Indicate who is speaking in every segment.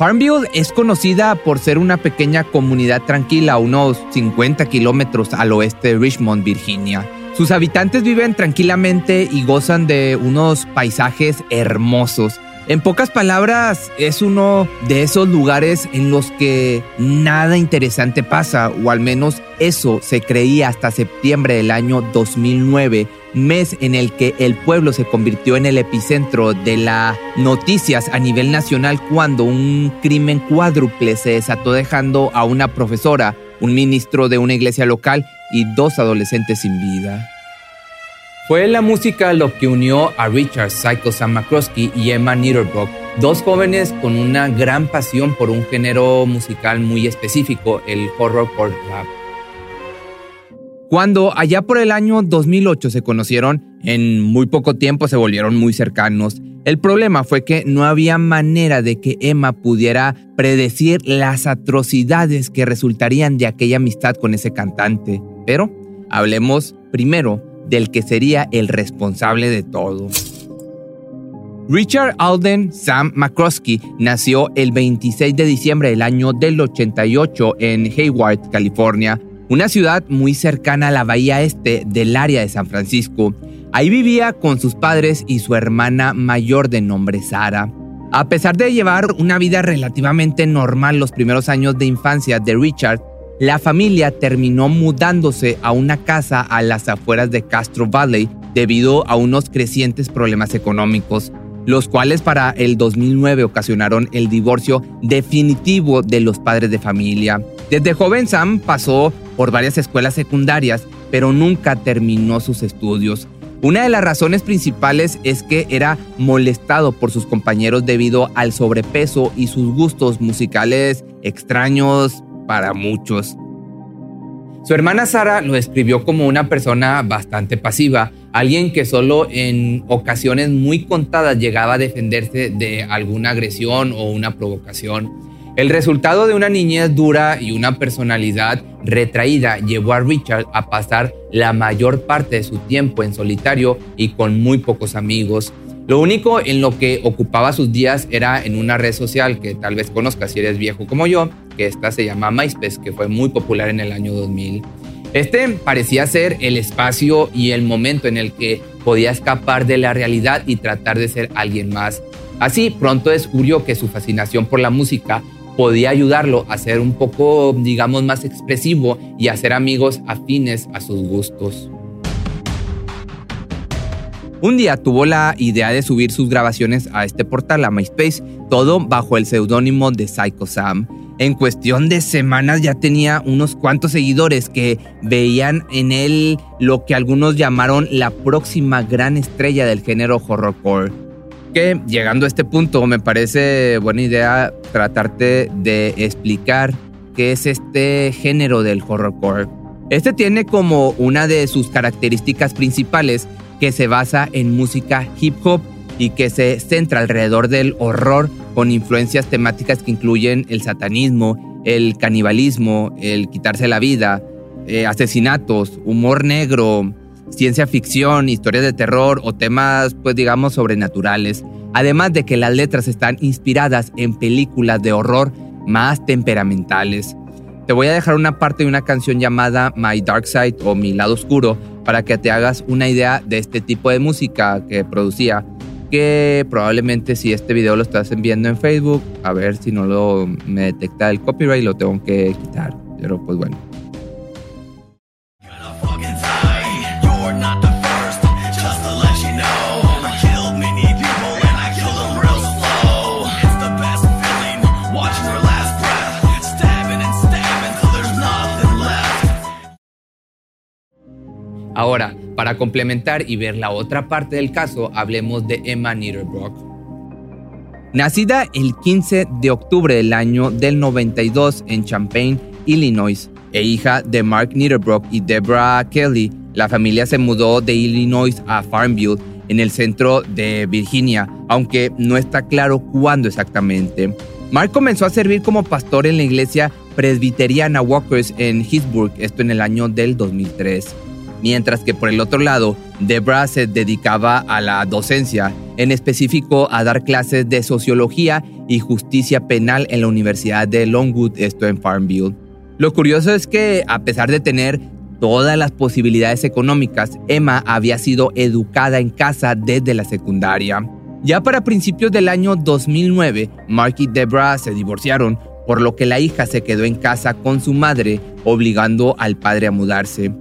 Speaker 1: Farmville es conocida por ser una pequeña comunidad tranquila a unos 50 kilómetros al oeste de Richmond, Virginia. Sus habitantes viven tranquilamente y gozan de unos paisajes hermosos. En pocas palabras, es uno de esos lugares en los que nada interesante pasa, o al menos eso se creía hasta septiembre del año 2009, mes en el que el pueblo se convirtió en el epicentro de las noticias a nivel nacional cuando un crimen cuádruple se desató dejando a una profesora, un ministro de una iglesia local y dos adolescentes sin vida. Fue la música lo que unió a Richard Psycho Sam y Emma Niederbrock, dos jóvenes con una gran pasión por un género musical muy específico, el horrorcore rap. Cuando allá por el año 2008 se conocieron, en muy poco tiempo se volvieron muy cercanos. El problema fue que no había manera de que Emma pudiera predecir las atrocidades que resultarían de aquella amistad con ese cantante. Pero hablemos primero del que sería el responsable de todo. Richard Alden Sam McCroskey nació el 26 de diciembre del año del 88 en Hayward, California, una ciudad muy cercana a la bahía este del área de San Francisco. Ahí vivía con sus padres y su hermana mayor de nombre Sara. A pesar de llevar una vida relativamente normal los primeros años de infancia de Richard, la familia terminó mudándose a una casa a las afueras de Castro Valley debido a unos crecientes problemas económicos, los cuales para el 2009 ocasionaron el divorcio definitivo de los padres de familia. Desde joven Sam pasó por varias escuelas secundarias, pero nunca terminó sus estudios. Una de las razones principales es que era molestado por sus compañeros debido al sobrepeso y sus gustos musicales extraños, para muchos. Su hermana Sara lo describió como una persona bastante pasiva, alguien que solo en ocasiones muy contadas llegaba a defenderse de alguna agresión o una provocación. El resultado de una niñez dura y una personalidad retraída llevó a Richard a pasar la mayor parte de su tiempo en solitario y con muy pocos amigos. Lo único en lo que ocupaba sus días era en una red social que tal vez conozcas si eres viejo como yo, que esta se llama MySpace, que fue muy popular en el año 2000. Este parecía ser el espacio y el momento en el que podía escapar de la realidad y tratar de ser alguien más. Así pronto descubrió que su fascinación por la música podía ayudarlo a ser un poco, digamos, más expresivo y a hacer amigos afines a sus gustos. Un día tuvo la idea de subir sus grabaciones a este portal, a MySpace, todo bajo el seudónimo de Psycho Sam. En cuestión de semanas ya tenía unos cuantos seguidores que veían en él lo que algunos llamaron la próxima gran estrella del género horrorcore. Que llegando a este punto me parece buena idea tratarte de explicar qué es este género del horrorcore. Este tiene como una de sus características principales que se basa en música hip hop y que se centra alrededor del horror con influencias temáticas que incluyen el satanismo, el canibalismo, el quitarse la vida, eh, asesinatos, humor negro, ciencia ficción, historias de terror o temas, pues digamos, sobrenaturales. Además de que las letras están inspiradas en películas de horror más temperamentales. Te voy a dejar una parte de una canción llamada My Dark Side o Mi Lado Oscuro para que te hagas una idea de este tipo de música que producía que probablemente si este video lo estás viendo en Facebook, a ver si no lo me detecta el copyright, lo tengo que quitar. Pero pues bueno. Ahora, para complementar y ver la otra parte del caso, hablemos de Emma Niederbrock. Nacida el 15 de octubre del año del 92 en Champaign, Illinois, e hija de Mark Niederbrock y Deborah Kelly, la familia se mudó de Illinois a Farmville, en el centro de Virginia, aunque no está claro cuándo exactamente. Mark comenzó a servir como pastor en la iglesia presbiteriana Walkers en Hillsburg, esto en el año del 2003. Mientras que por el otro lado, Debra se dedicaba a la docencia, en específico a dar clases de sociología y justicia penal en la Universidad de Longwood, esto en Farmville. Lo curioso es que a pesar de tener todas las posibilidades económicas, Emma había sido educada en casa desde la secundaria. Ya para principios del año 2009, Mark y Debra se divorciaron, por lo que la hija se quedó en casa con su madre, obligando al padre a mudarse.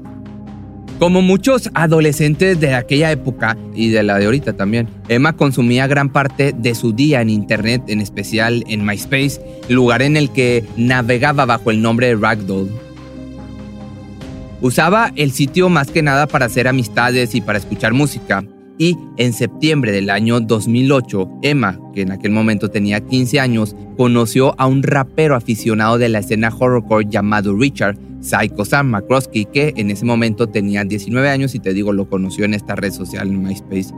Speaker 1: Como muchos adolescentes de aquella época y de la de ahorita también, Emma consumía gran parte de su día en Internet, en especial en MySpace, lugar en el que navegaba bajo el nombre de Ragdoll. Usaba el sitio más que nada para hacer amistades y para escuchar música. Y en septiembre del año 2008, Emma, que en aquel momento tenía 15 años, conoció a un rapero aficionado de la escena horrorcore llamado Richard, Psycho Sam McCroskey, que en ese momento tenía 19 años y te digo, lo conoció en esta red social en MySpace.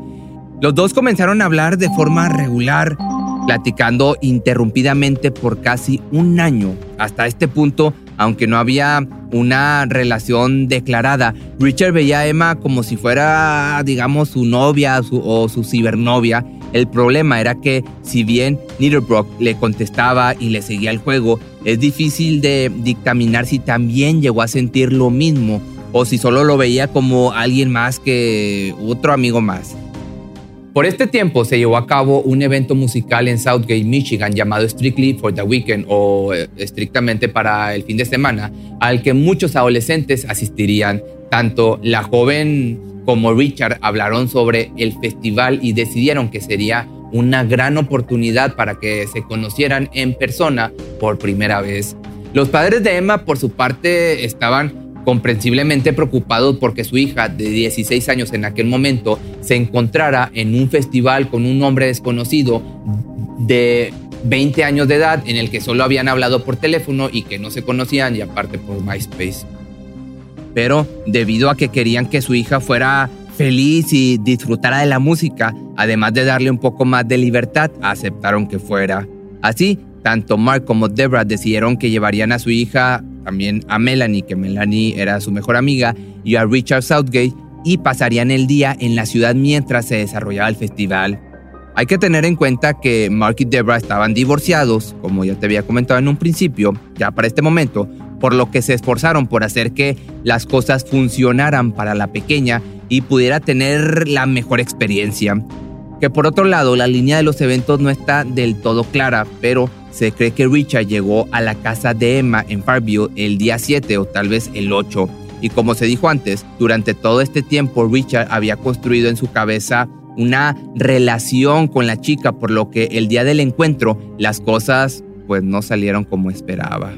Speaker 1: Los dos comenzaron a hablar de forma regular, platicando interrumpidamente por casi un año. Hasta este punto, aunque no había una relación declarada, Richard veía a Emma como si fuera, digamos, su novia o su cibernovia. El problema era que, si bien Niederbrock le contestaba y le seguía el juego, es difícil de dictaminar si también llegó a sentir lo mismo o si solo lo veía como alguien más que otro amigo más. Por este tiempo se llevó a cabo un evento musical en Southgate, Michigan, llamado Strictly for the Weekend o eh, estrictamente para el fin de semana, al que muchos adolescentes asistirían. Tanto la joven como Richard hablaron sobre el festival y decidieron que sería una gran oportunidad para que se conocieran en persona por primera vez. Los padres de Emma, por su parte, estaban comprensiblemente preocupado porque su hija de 16 años en aquel momento se encontrara en un festival con un hombre desconocido de 20 años de edad en el que solo habían hablado por teléfono y que no se conocían y aparte por MySpace. Pero debido a que querían que su hija fuera feliz y disfrutara de la música, además de darle un poco más de libertad, aceptaron que fuera. Así, tanto Mark como Deborah decidieron que llevarían a su hija también a Melanie, que Melanie era su mejor amiga, y a Richard Southgate, y pasarían el día en la ciudad mientras se desarrollaba el festival. Hay que tener en cuenta que Mark y Deborah estaban divorciados, como ya te había comentado en un principio, ya para este momento, por lo que se esforzaron por hacer que las cosas funcionaran para la pequeña y pudiera tener la mejor experiencia. Que por otro lado, la línea de los eventos no está del todo clara, pero se cree que Richard llegó a la casa de Emma en Farview el día 7 o tal vez el 8. Y como se dijo antes, durante todo este tiempo Richard había construido en su cabeza una relación con la chica, por lo que el día del encuentro las cosas pues no salieron como esperaba.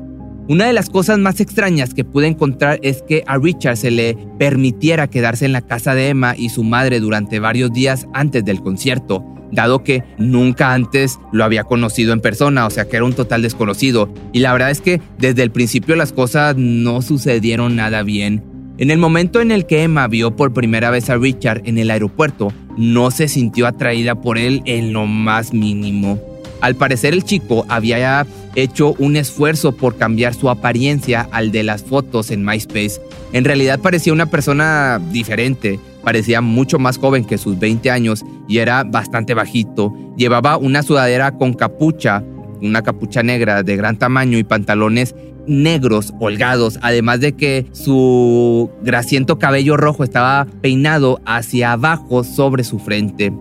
Speaker 1: Una de las cosas más extrañas que pude encontrar es que a Richard se le permitiera quedarse en la casa de Emma y su madre durante varios días antes del concierto dado que nunca antes lo había conocido en persona, o sea que era un total desconocido. Y la verdad es que desde el principio las cosas no sucedieron nada bien. En el momento en el que Emma vio por primera vez a Richard en el aeropuerto, no se sintió atraída por él en lo más mínimo. Al parecer el chico había hecho un esfuerzo por cambiar su apariencia al de las fotos en MySpace. En realidad parecía una persona diferente, parecía mucho más joven que sus 20 años y era bastante bajito. Llevaba una sudadera con capucha, una capucha negra de gran tamaño y pantalones negros holgados, además de que su grasiento cabello rojo estaba peinado hacia abajo sobre su frente.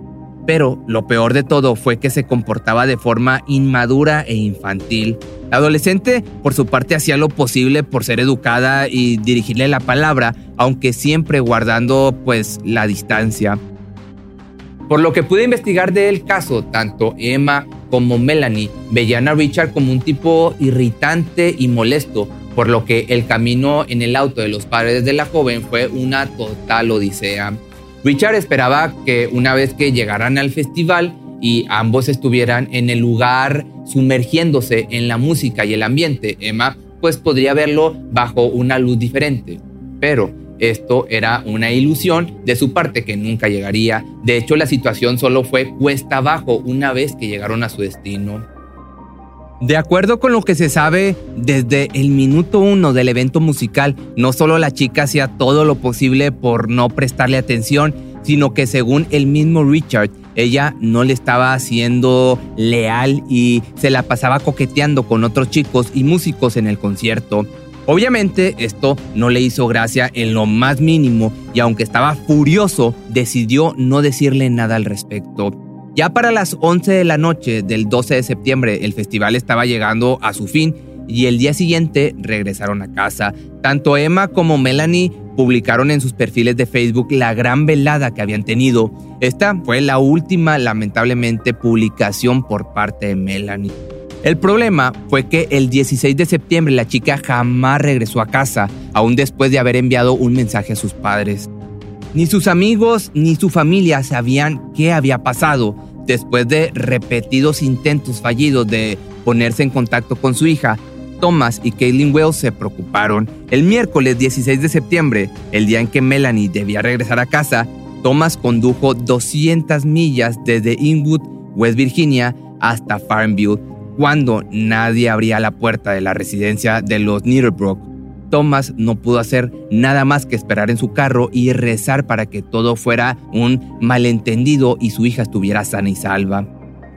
Speaker 1: Pero lo peor de todo fue que se comportaba de forma inmadura e infantil. La adolescente, por su parte, hacía lo posible por ser educada y dirigirle la palabra, aunque siempre guardando pues la distancia. Por lo que pude investigar del caso, tanto Emma como Melanie veían a Richard como un tipo irritante y molesto, por lo que el camino en el auto de los padres de la joven fue una total odisea. Richard esperaba que una vez que llegaran al festival, y ambos estuvieran en el lugar sumergiéndose en la música y el ambiente, Emma pues podría verlo bajo una luz diferente. Pero esto era una ilusión de su parte que nunca llegaría. De hecho, la situación solo fue cuesta abajo una vez que llegaron a su destino. De acuerdo con lo que se sabe, desde el minuto uno del evento musical, no solo la chica hacía todo lo posible por no prestarle atención, sino que según el mismo Richard, ella no le estaba haciendo leal y se la pasaba coqueteando con otros chicos y músicos en el concierto. Obviamente esto no le hizo gracia en lo más mínimo y aunque estaba furioso, decidió no decirle nada al respecto. Ya para las 11 de la noche del 12 de septiembre el festival estaba llegando a su fin y el día siguiente regresaron a casa. Tanto Emma como Melanie publicaron en sus perfiles de Facebook la gran velada que habían tenido. Esta fue la última, lamentablemente, publicación por parte de Melanie. El problema fue que el 16 de septiembre la chica jamás regresó a casa, aún después de haber enviado un mensaje a sus padres. Ni sus amigos ni su familia sabían qué había pasado. Después de repetidos intentos fallidos de ponerse en contacto con su hija, Thomas y Caitlin Wells se preocuparon. El miércoles 16 de septiembre, el día en que Melanie debía regresar a casa, Thomas condujo 200 millas desde Inwood, West Virginia, hasta Farmville, cuando nadie abría la puerta de la residencia de los Needlebrook. Thomas no pudo hacer nada más que esperar en su carro y rezar para que todo fuera un malentendido y su hija estuviera sana y salva.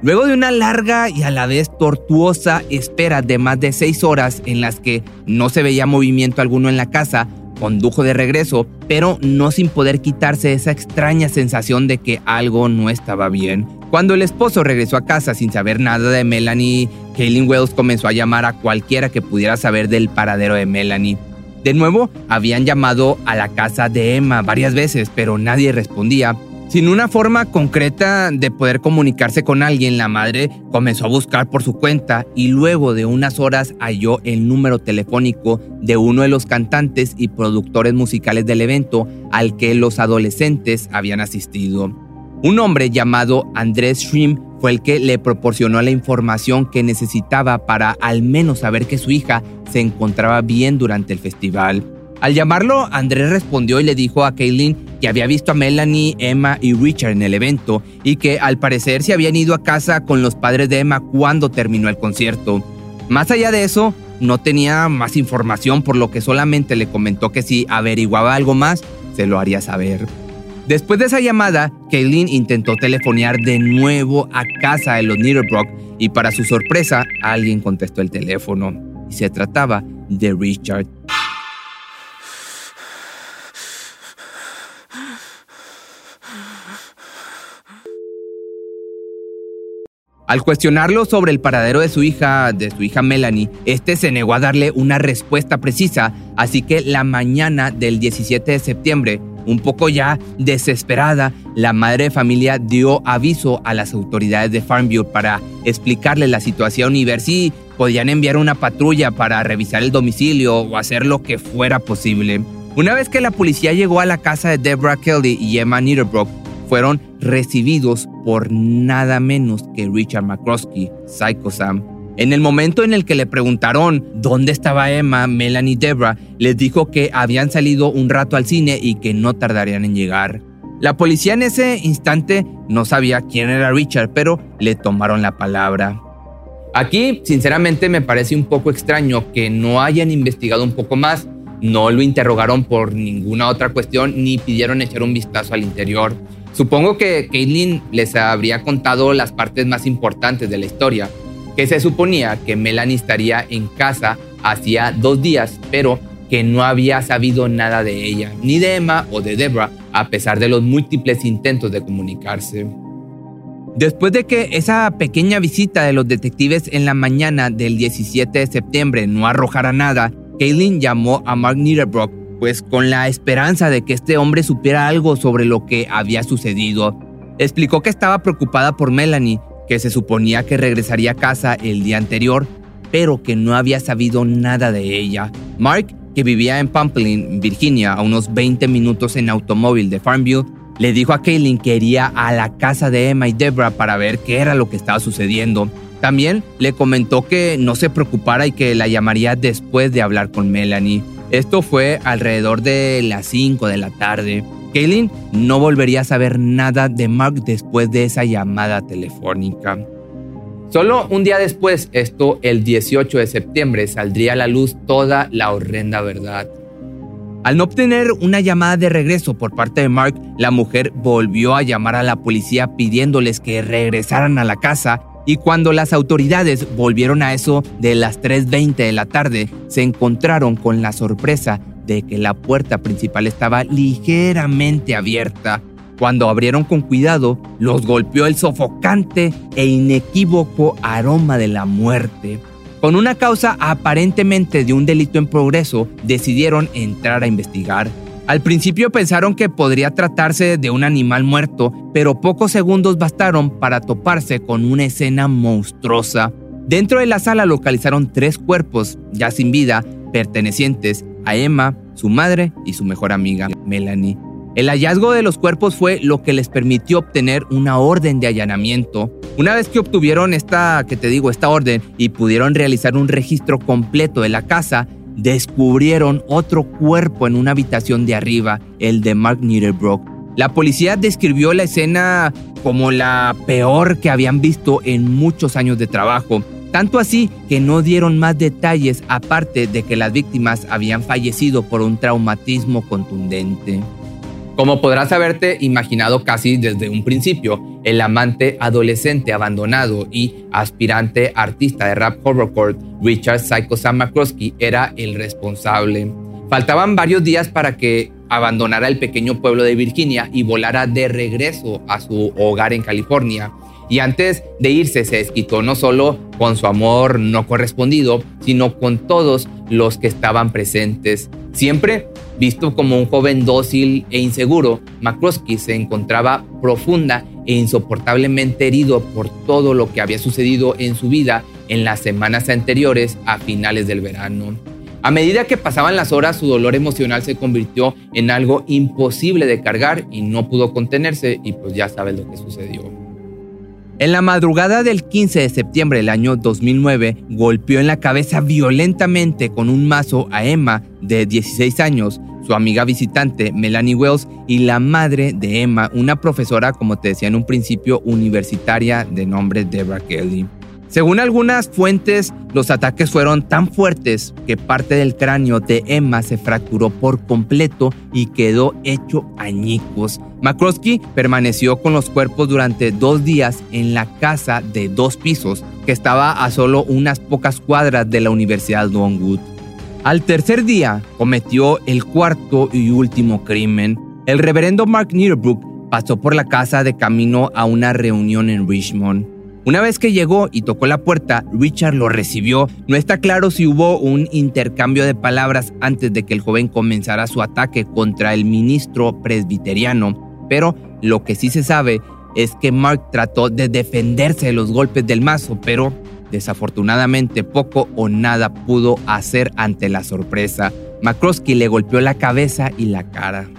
Speaker 1: Luego de una larga y a la vez tortuosa espera de más de seis horas en las que no se veía movimiento alguno en la casa, condujo de regreso, pero no sin poder quitarse esa extraña sensación de que algo no estaba bien. Cuando el esposo regresó a casa sin saber nada de Melanie, Kaylin Wells comenzó a llamar a cualquiera que pudiera saber del paradero de Melanie. De nuevo, habían llamado a la casa de Emma varias veces, pero nadie respondía. Sin una forma concreta de poder comunicarse con alguien, la madre comenzó a buscar por su cuenta y luego de unas horas halló el número telefónico de uno de los cantantes y productores musicales del evento al que los adolescentes habían asistido. Un hombre llamado Andrés Schrim fue el que le proporcionó la información que necesitaba para al menos saber que su hija se encontraba bien durante el festival. Al llamarlo, Andrés respondió y le dijo a Kaylin había visto a Melanie, Emma y Richard en el evento y que al parecer se habían ido a casa con los padres de Emma cuando terminó el concierto. Más allá de eso, no tenía más información por lo que solamente le comentó que si averiguaba algo más, se lo haría saber. Después de esa llamada, Kaylin intentó telefonear de nuevo a casa de los Needlebrook y para su sorpresa, alguien contestó el teléfono y se trataba de Richard. Al cuestionarlo sobre el paradero de su hija, de su hija Melanie, este se negó a darle una respuesta precisa, así que la mañana del 17 de septiembre, un poco ya desesperada, la madre de familia dio aviso a las autoridades de Farmview para explicarle la situación y ver si podían enviar una patrulla para revisar el domicilio o hacer lo que fuera posible. Una vez que la policía llegó a la casa de Deborah Kelly y Emma Niederbrook, fueron recibidos por nada menos que Richard McCroskey, Psycho Sam. En el momento en el que le preguntaron dónde estaba Emma, Melanie y Debra, les dijo que habían salido un rato al cine y que no tardarían en llegar. La policía en ese instante no sabía quién era Richard, pero le tomaron la palabra. Aquí, sinceramente, me parece un poco extraño que no hayan investigado un poco más. No lo interrogaron por ninguna otra cuestión ni pidieron echar un vistazo al interior. Supongo que Caitlin les habría contado las partes más importantes de la historia, que se suponía que Melanie estaría en casa hacía dos días, pero que no había sabido nada de ella, ni de Emma o de Deborah, a pesar de los múltiples intentos de comunicarse. Después de que esa pequeña visita de los detectives en la mañana del 17 de septiembre no arrojara nada, Kaylin llamó a Mark Niederbrook pues con la esperanza de que este hombre supiera algo sobre lo que había sucedido. Explicó que estaba preocupada por Melanie, que se suponía que regresaría a casa el día anterior, pero que no había sabido nada de ella. Mark, que vivía en Pamplin, Virginia, a unos 20 minutos en automóvil de Farmview, le dijo a Kaylin que iría a la casa de Emma y Deborah para ver qué era lo que estaba sucediendo. También le comentó que no se preocupara y que la llamaría después de hablar con Melanie. Esto fue alrededor de las 5 de la tarde. Kaylin no volvería a saber nada de Mark después de esa llamada telefónica. Solo un día después, esto el 18 de septiembre, saldría a la luz toda la horrenda verdad. Al no obtener una llamada de regreso por parte de Mark, la mujer volvió a llamar a la policía pidiéndoles que regresaran a la casa y cuando las autoridades volvieron a eso de las 3.20 de la tarde, se encontraron con la sorpresa de que la puerta principal estaba ligeramente abierta. Cuando abrieron con cuidado, los golpeó el sofocante e inequívoco aroma de la muerte. Con una causa aparentemente de un delito en progreso, decidieron entrar a investigar. Al principio pensaron que podría tratarse de un animal muerto, pero pocos segundos bastaron para toparse con una escena monstruosa. Dentro de la sala localizaron tres cuerpos, ya sin vida, pertenecientes a Emma, su madre y su mejor amiga, Melanie. El hallazgo de los cuerpos fue lo que les permitió obtener una orden de allanamiento. Una vez que obtuvieron esta, que te digo, esta orden y pudieron realizar un registro completo de la casa, descubrieron otro cuerpo en una habitación de arriba, el de Mark Niederbrook. La policía describió la escena como la peor que habían visto en muchos años de trabajo, tanto así que no dieron más detalles aparte de que las víctimas habían fallecido por un traumatismo contundente. Como podrás haberte imaginado casi desde un principio, el amante adolescente abandonado y aspirante artista de rap horrorcore Richard Psycho Sam McCroskey era el responsable. Faltaban varios días para que abandonara el pequeño pueblo de Virginia y volara de regreso a su hogar en California. Y antes de irse se desquitó no solo con su amor no correspondido, sino con todos los que estaban presentes. Siempre Visto como un joven dócil e inseguro, McCroskey se encontraba profunda e insoportablemente herido por todo lo que había sucedido en su vida en las semanas anteriores a finales del verano. A medida que pasaban las horas, su dolor emocional se convirtió en algo imposible de cargar y no pudo contenerse y pues ya sabes lo que sucedió. En la madrugada del 15 de septiembre del año 2009, golpeó en la cabeza violentamente con un mazo a Emma, de 16 años, su amiga visitante Melanie Wells y la madre de Emma, una profesora, como te decía en un principio, universitaria de nombre Deborah Kelly. Según algunas fuentes, los ataques fueron tan fuertes que parte del cráneo de Emma se fracturó por completo y quedó hecho añicos. McCroskey permaneció con los cuerpos durante dos días en la casa de dos pisos que estaba a solo unas pocas cuadras de la Universidad Longwood. Al tercer día cometió el cuarto y último crimen. El reverendo Mark Nierbrook pasó por la casa de camino a una reunión en Richmond. Una vez que llegó y tocó la puerta, Richard lo recibió. No está claro si hubo un intercambio de palabras antes de que el joven comenzara su ataque contra el ministro presbiteriano, pero lo que sí se sabe es que Mark trató de defenderse de los golpes del mazo, pero desafortunadamente poco o nada pudo hacer ante la sorpresa. McCroskey le golpeó la cabeza y la cara.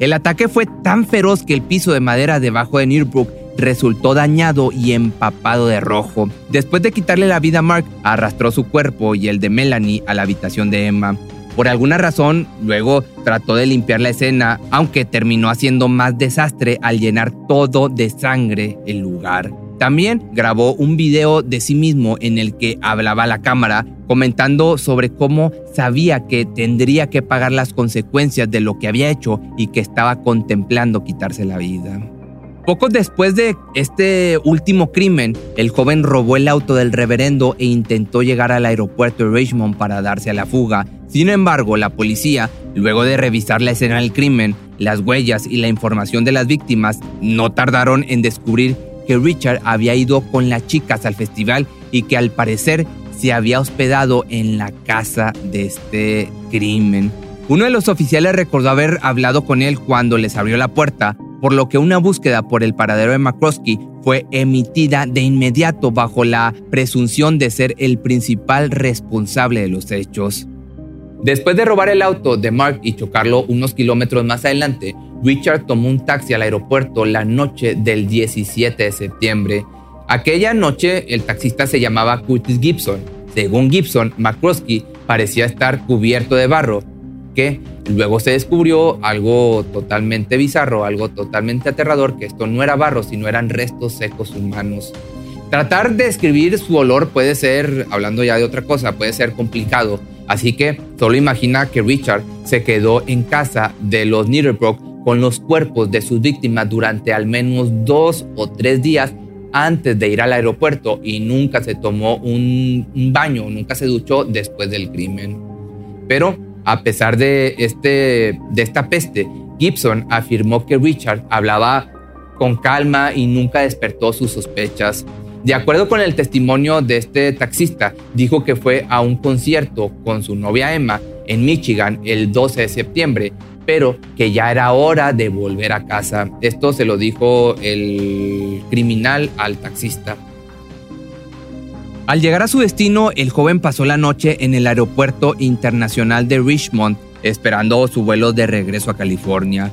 Speaker 1: El ataque fue tan feroz que el piso de madera debajo de Nearbrook resultó dañado y empapado de rojo. Después de quitarle la vida a Mark, arrastró su cuerpo y el de Melanie a la habitación de Emma. Por alguna razón, luego trató de limpiar la escena, aunque terminó haciendo más desastre al llenar todo de sangre el lugar. También grabó un video de sí mismo en el que hablaba a la cámara, comentando sobre cómo sabía que tendría que pagar las consecuencias de lo que había hecho y que estaba contemplando quitarse la vida. Poco después de este último crimen, el joven robó el auto del reverendo e intentó llegar al aeropuerto de Richmond para darse a la fuga. Sin embargo, la policía, luego de revisar la escena del crimen, las huellas y la información de las víctimas, no tardaron en descubrir que Richard había ido con las chicas al festival y que al parecer se había hospedado en la casa de este crimen. Uno de los oficiales recordó haber hablado con él cuando les abrió la puerta, por lo que una búsqueda por el paradero de McCroskey fue emitida de inmediato bajo la presunción de ser el principal responsable de los hechos. Después de robar el auto de Mark y chocarlo unos kilómetros más adelante, Richard tomó un taxi al aeropuerto la noche del 17 de septiembre. Aquella noche el taxista se llamaba Curtis Gibson. Según Gibson, McCroskey parecía estar cubierto de barro, que luego se descubrió algo totalmente bizarro, algo totalmente aterrador, que esto no era barro, sino eran restos secos humanos. Tratar de describir su olor puede ser, hablando ya de otra cosa, puede ser complicado, así que solo imagina que Richard se quedó en casa de los Niederbrook con los cuerpos de sus víctimas durante al menos dos o tres días antes de ir al aeropuerto y nunca se tomó un, baño, nunca se duchó después del crimen. Pero a pesar de, este, de esta peste, Gibson afirmó que Richard hablaba con calma y nunca despertó sus sospechas. De acuerdo con el testimonio de este taxista, dijo que fue a un concierto con su novia Emma en Michigan el 12 de septiembre, pero que ya era hora de volver a casa. Esto se lo dijo el criminal al taxista. Al llegar a su destino, el joven pasó la noche en el aeropuerto internacional de Richmond, esperando su vuelo de regreso a California.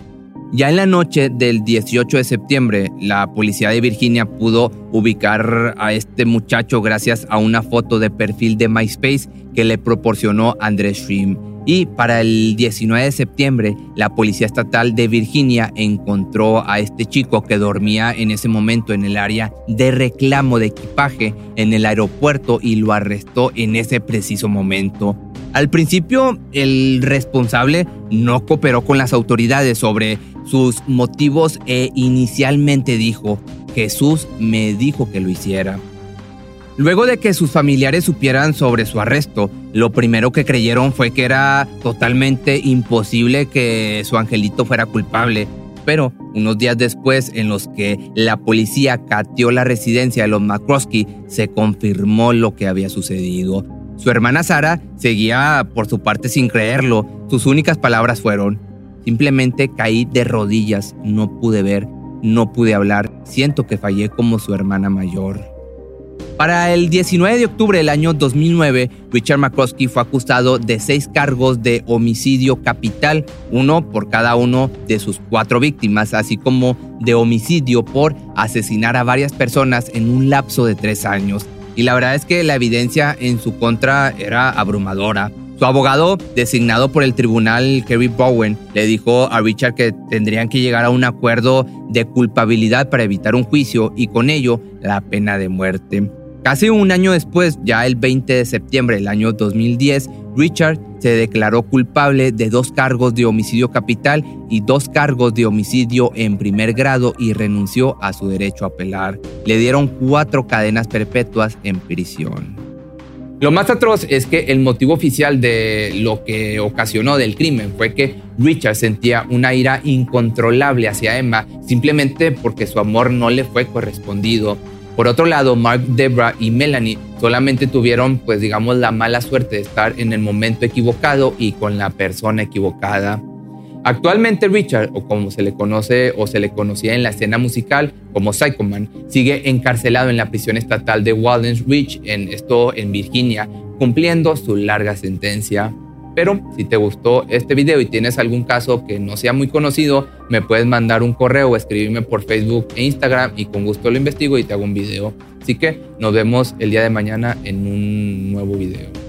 Speaker 1: Ya en la noche del 18 de septiembre, la policía de Virginia pudo ubicar a este muchacho gracias a una foto de perfil de MySpace que le proporcionó Andrés Schrim. Y para el 19 de septiembre, la Policía Estatal de Virginia encontró a este chico que dormía en ese momento en el área de reclamo de equipaje en el aeropuerto y lo arrestó en ese preciso momento. Al principio, el responsable no cooperó con las autoridades sobre sus motivos e inicialmente dijo, Jesús me dijo que lo hiciera. Luego de que sus familiares supieran sobre su arresto, lo primero que creyeron fue que era totalmente imposible que su angelito fuera culpable. Pero unos días después, en los que la policía cateó la residencia de los McCroskey, se confirmó lo que había sucedido. Su hermana Sara seguía por su parte sin creerlo. Sus únicas palabras fueron, simplemente caí de rodillas, no pude ver, no pude hablar, siento que fallé como su hermana mayor. Para el 19 de octubre del año 2009, Richard McCroskey fue acusado de seis cargos de homicidio capital, uno por cada uno de sus cuatro víctimas, así como de homicidio por asesinar a varias personas en un lapso de tres años. Y la verdad es que la evidencia en su contra era abrumadora. Su abogado, designado por el tribunal Kerry Bowen, le dijo a Richard que tendrían que llegar a un acuerdo de culpabilidad para evitar un juicio y con ello la pena de muerte. Casi un año después, ya el 20 de septiembre del año 2010, Richard se declaró culpable de dos cargos de homicidio capital y dos cargos de homicidio en primer grado y renunció a su derecho a apelar. Le dieron cuatro cadenas perpetuas en prisión. Lo más atroz es que el motivo oficial de lo que ocasionó del crimen fue que Richard sentía una ira incontrolable hacia Emma simplemente porque su amor no le fue correspondido. Por otro lado, Mark, Debra y Melanie solamente tuvieron, pues digamos, la mala suerte de estar en el momento equivocado y con la persona equivocada. Actualmente Richard, o como se le conoce o se le conocía en la escena musical como Psycho Man, sigue encarcelado en la prisión estatal de Walden's Ridge, en esto en Virginia, cumpliendo su larga sentencia. Pero si te gustó este video y tienes algún caso que no sea muy conocido, me puedes mandar un correo o escribirme por Facebook e Instagram y con gusto lo investigo y te hago un video. Así que nos vemos el día de mañana en un nuevo video.